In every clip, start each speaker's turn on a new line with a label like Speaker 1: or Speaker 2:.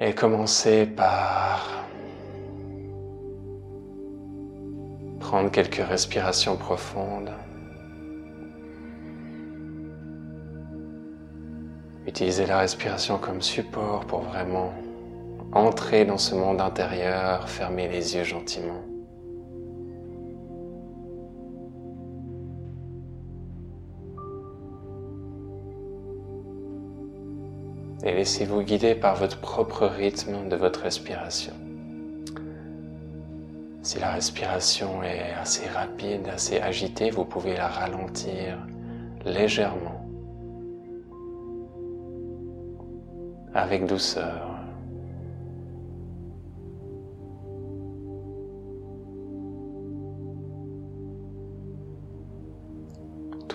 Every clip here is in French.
Speaker 1: Et commencez par prendre quelques respirations profondes. Utilisez la respiration comme support pour vraiment entrer dans ce monde intérieur, fermer les yeux gentiment. Et laissez-vous guider par votre propre rythme de votre respiration. Si la respiration est assez rapide, assez agitée, vous pouvez la ralentir légèrement, avec douceur.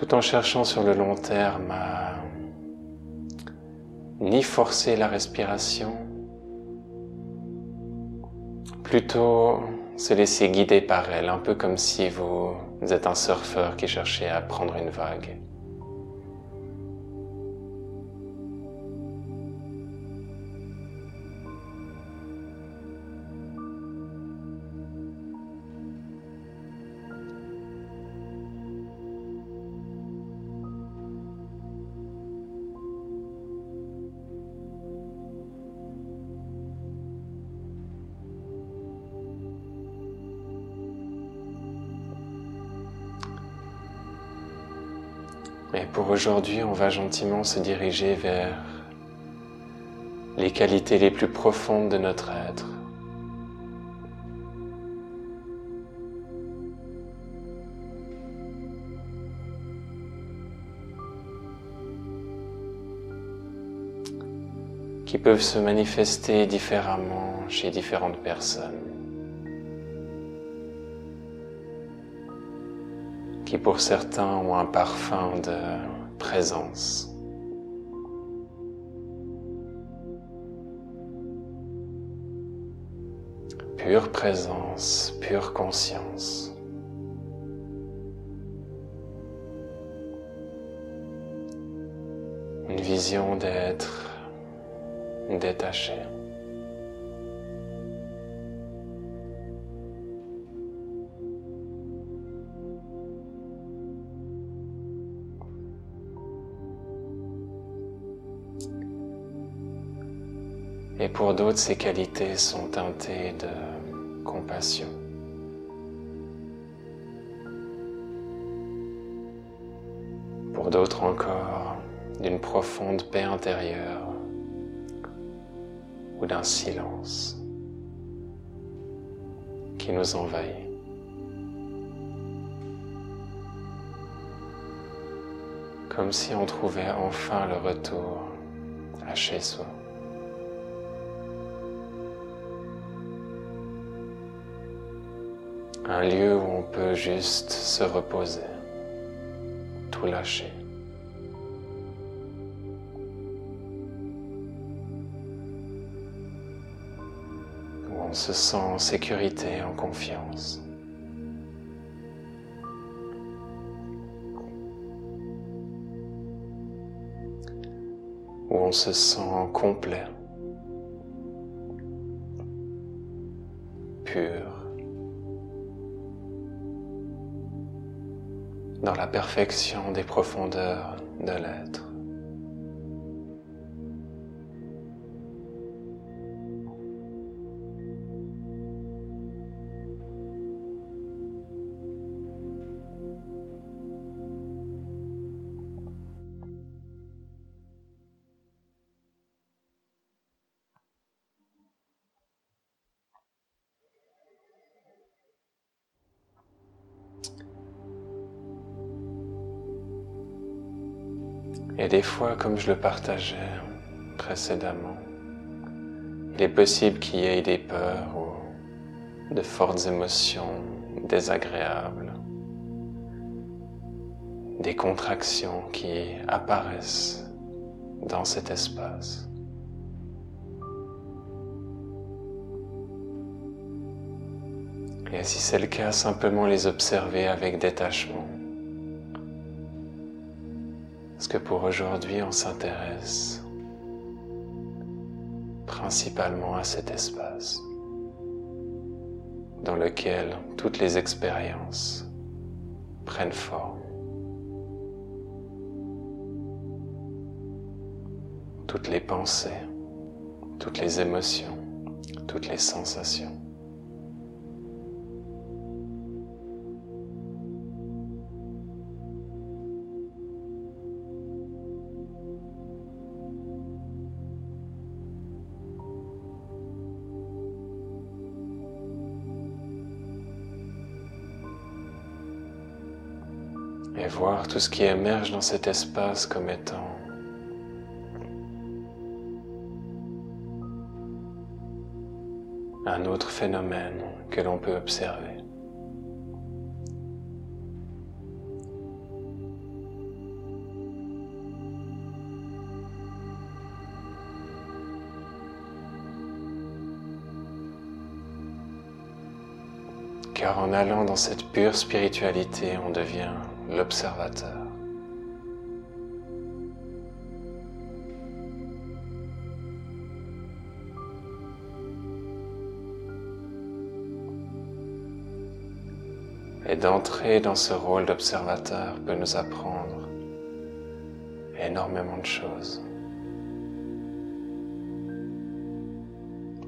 Speaker 1: tout en cherchant sur le long terme à ni forcer la respiration, plutôt se laisser guider par elle, un peu comme si vous êtes un surfeur qui cherchait à prendre une vague. Et pour aujourd'hui, on va gentiment se diriger vers les qualités les plus profondes de notre être. qui peuvent se manifester différemment chez différentes personnes. Qui pour certains ont un parfum de présence. Pure présence, pure conscience. Une vision d'être détaché. Et pour d'autres, ces qualités sont teintées de compassion. Pour d'autres encore, d'une profonde paix intérieure ou d'un silence qui nous envahit. Comme si on trouvait enfin le retour à chez soi. Un lieu où on peut juste se reposer, tout lâcher. Où on se sent en sécurité, en confiance. Où on se sent complet, pur. Dans la perfection des profondeurs de l'être. Et des fois, comme je le partageais précédemment, il est possible qu'il y ait des peurs ou de fortes émotions désagréables, des contractions qui apparaissent dans cet espace. Et si c'est le cas, simplement les observer avec détachement. Parce que pour aujourd'hui, on s'intéresse principalement à cet espace dans lequel toutes les expériences prennent forme. Toutes les pensées, toutes les émotions, toutes les sensations. Tout ce qui émerge dans cet espace comme étant un autre phénomène que l'on peut observer. Car en allant dans cette pure spiritualité, on devient l'observateur. Et d'entrer dans ce rôle d'observateur peut nous apprendre énormément de choses.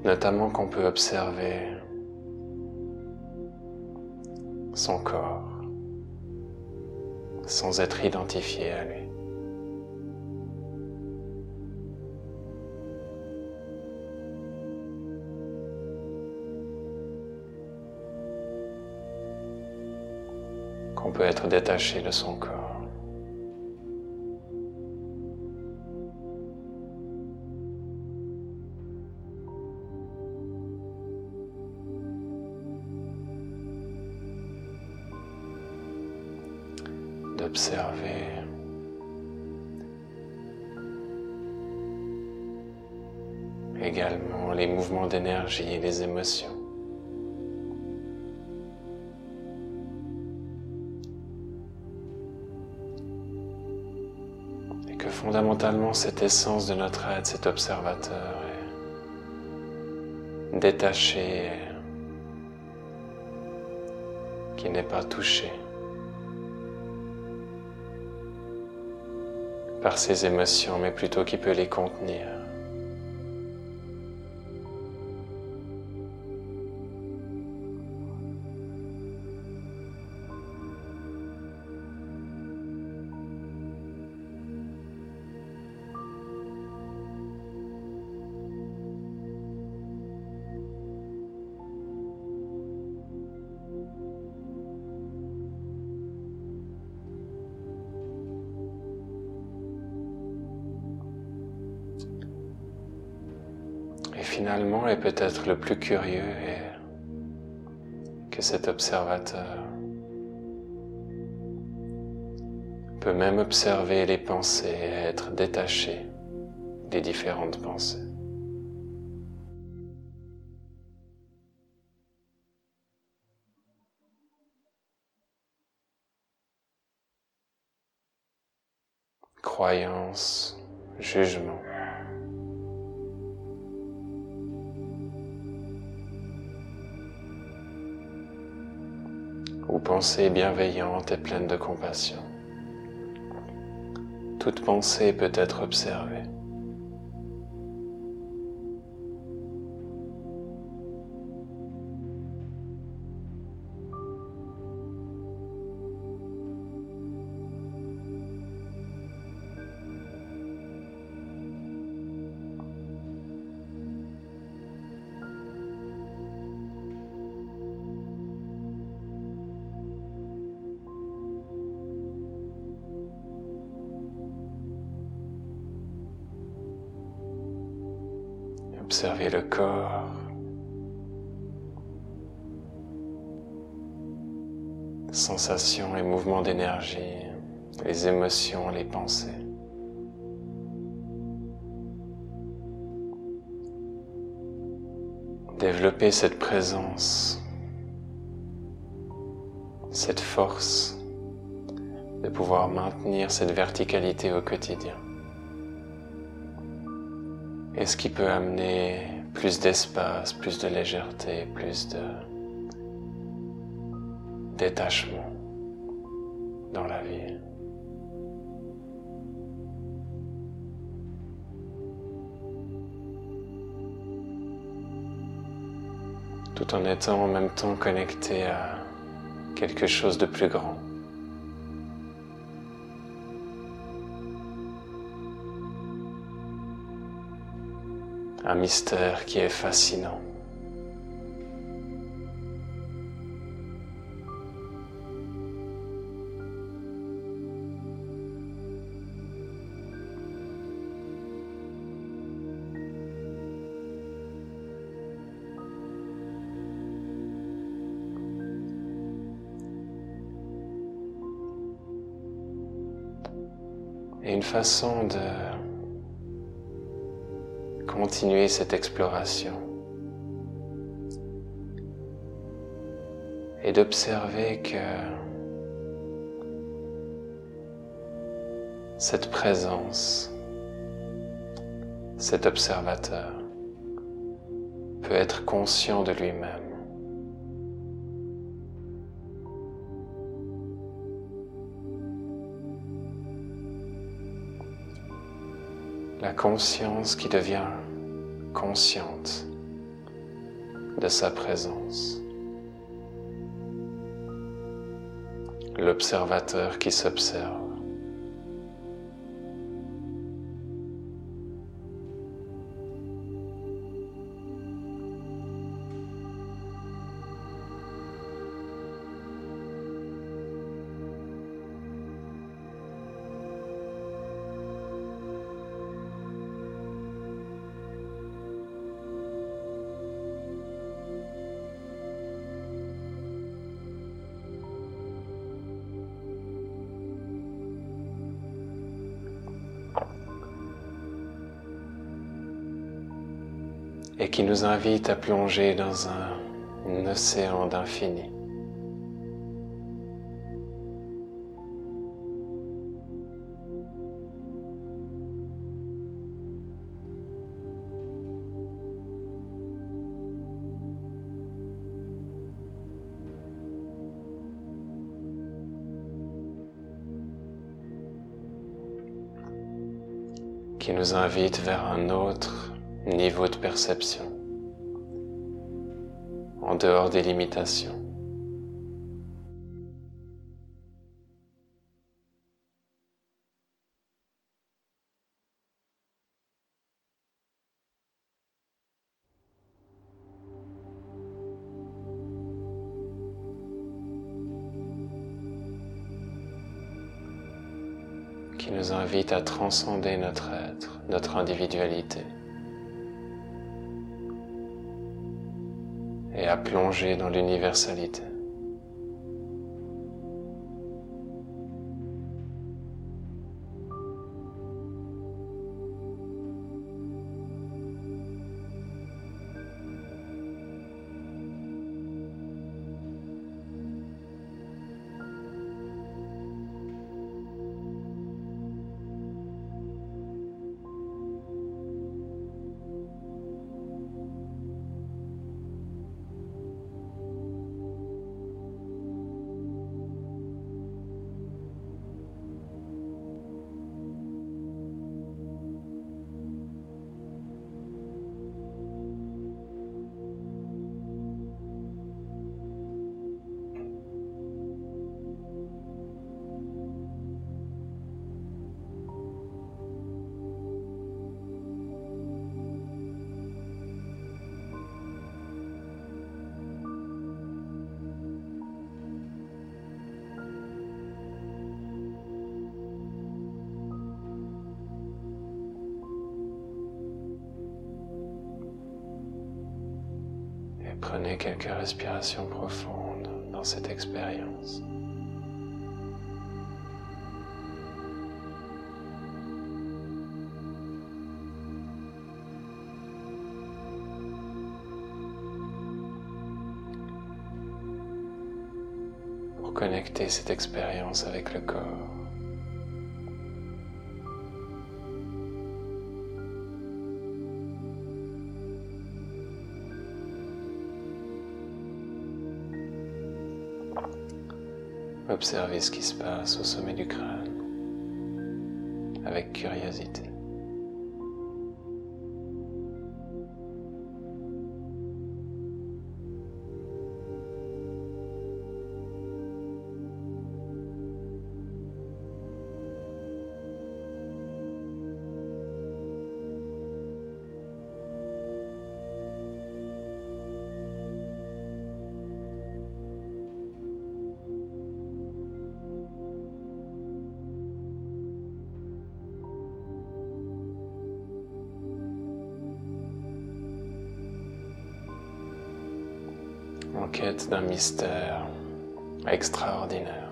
Speaker 1: Notamment qu'on peut observer son corps sans être identifié à lui. Qu'on peut être détaché de son corps. D'observer également les mouvements d'énergie et les émotions. Et que fondamentalement cette essence de notre être, cet observateur est détaché, qui n'est pas touché. Par ses émotions, mais plutôt qui peut les contenir. Finalement, est peut-être le plus curieux que cet observateur peut même observer les pensées et être détaché des différentes pensées. Croyance, jugement. Ou pensée bienveillante et pleine de compassion. Toute pensée peut être observée. Sensations et mouvements d'énergie, les émotions, les pensées. Développez cette présence, cette force de pouvoir maintenir cette verticalité au quotidien. et ce qui peut amener plus d'espace, plus de légèreté, plus de détachement dans la vie. Tout en étant en même temps connecté à quelque chose de plus grand. Un mystère qui est fascinant. Et une façon de continuer cette exploration et d'observer que cette présence, cet observateur peut être conscient de lui-même. La conscience qui devient consciente de sa présence, l'observateur qui s'observe. Et qui nous invite à plonger dans un, océan d'infini. qui nous invite vers un autre niveau de perception, en dehors des limitations. qui nous invite à transcender notre être, notre individualité. Plonger dans l'universalité. Prenez quelques respirations profondes dans cette expérience. Pour connecter cette expérience avec le corps. Observez ce qui se passe au sommet du crâne avec curiosité. Quête d'un mystère extraordinaire.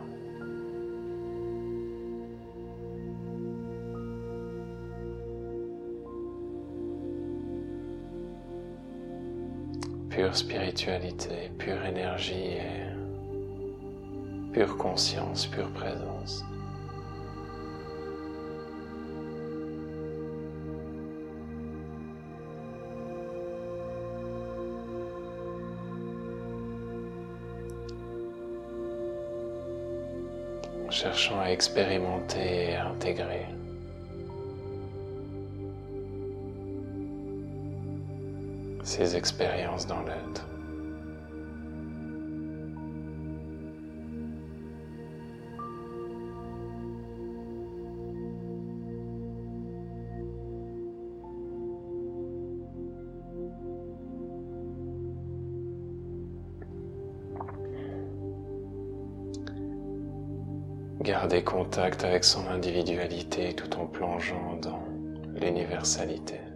Speaker 1: Pure spiritualité, pure énergie et pure conscience, pure présence. Cherchant à expérimenter et à intégrer. ces expériences dans l'être. Garder contact avec son individualité tout en plongeant dans l'universalité.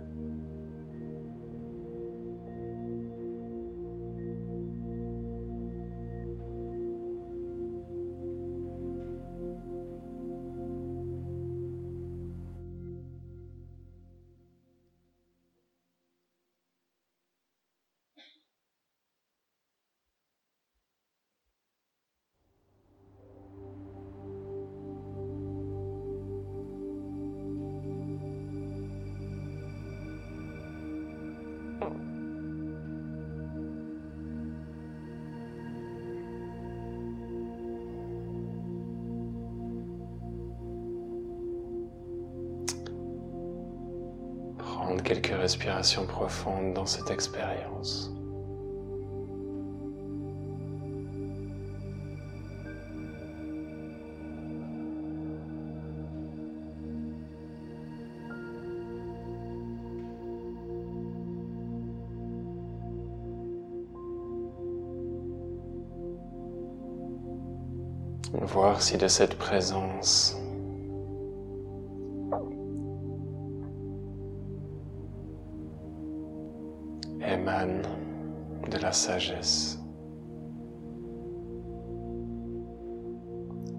Speaker 1: Quelques respirations profondes dans cette expérience. Voir si de cette présence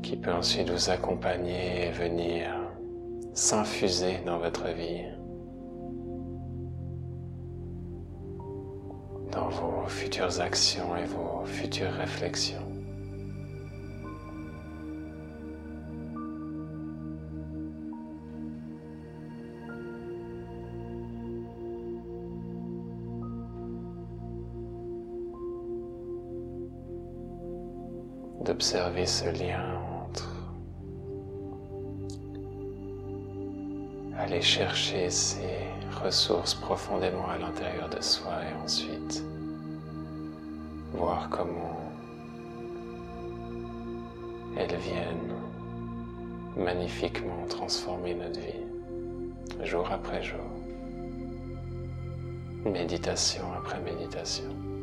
Speaker 1: qui peut ensuite vous accompagner et venir s'infuser dans votre vie, dans vos futures actions et vos futures réflexions. D'observer ce lien entre aller chercher ces ressources profondément à l'intérieur de soi et ensuite voir comment elles viennent magnifiquement transformer notre vie jour après jour, méditation après méditation.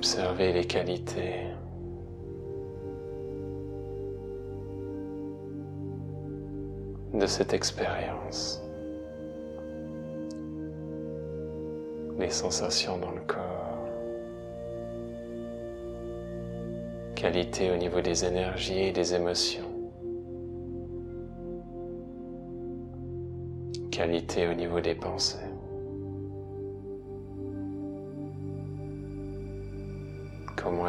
Speaker 1: Observez les qualités. De cette expérience, les sensations dans le corps, qualité au niveau des énergies et des émotions, qualité au niveau des pensées.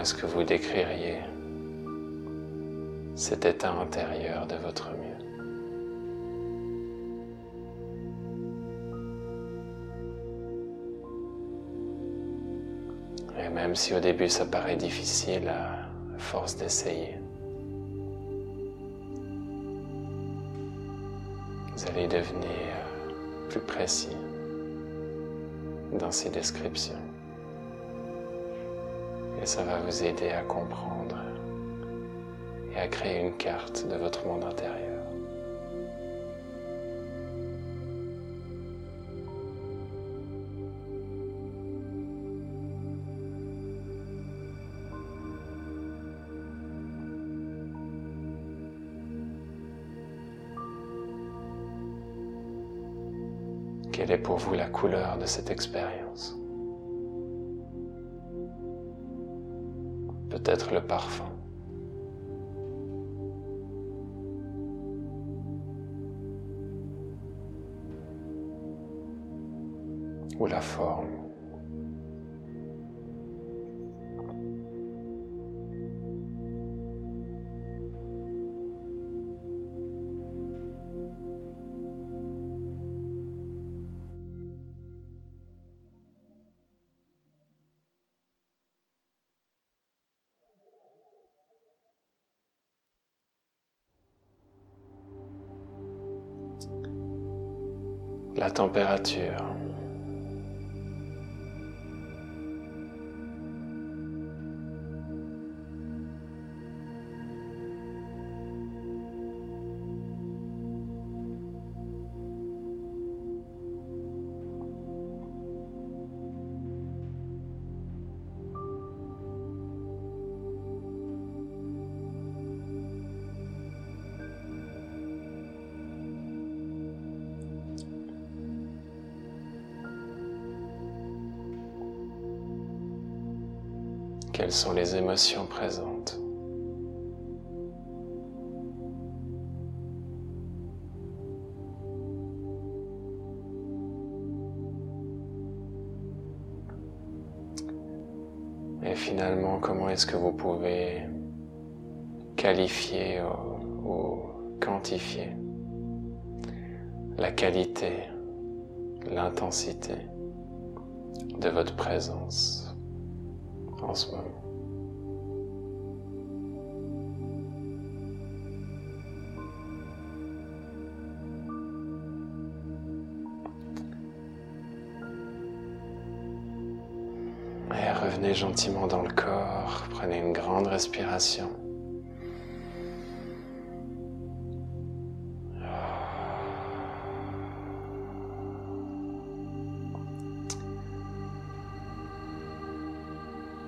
Speaker 1: Est-ce que vous décririez cet état intérieur de votre mieux? Et même si au début ça paraît difficile à force d'essayer, vous allez devenir plus précis dans ces descriptions. Et ça va vous aider à comprendre et à créer une carte de votre monde intérieur. Quelle est pour vous la couleur de cette expérience? Peut-être le parfum. Ou la forme. Température. Sont les émotions présentes Et finalement, comment est-ce que vous pouvez qualifier ou, quantifier la qualité, l'intensité de votre présence en ce moment? Revenez gentiment dans le corps, prenez une grande respiration.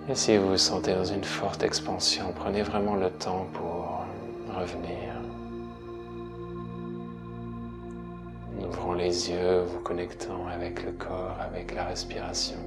Speaker 1: Et si vous vous sentez dans une forte expansion, prenez vraiment le temps pour revenir. Ouvrant les yeux, vous connectant avec le corps, avec la respiration.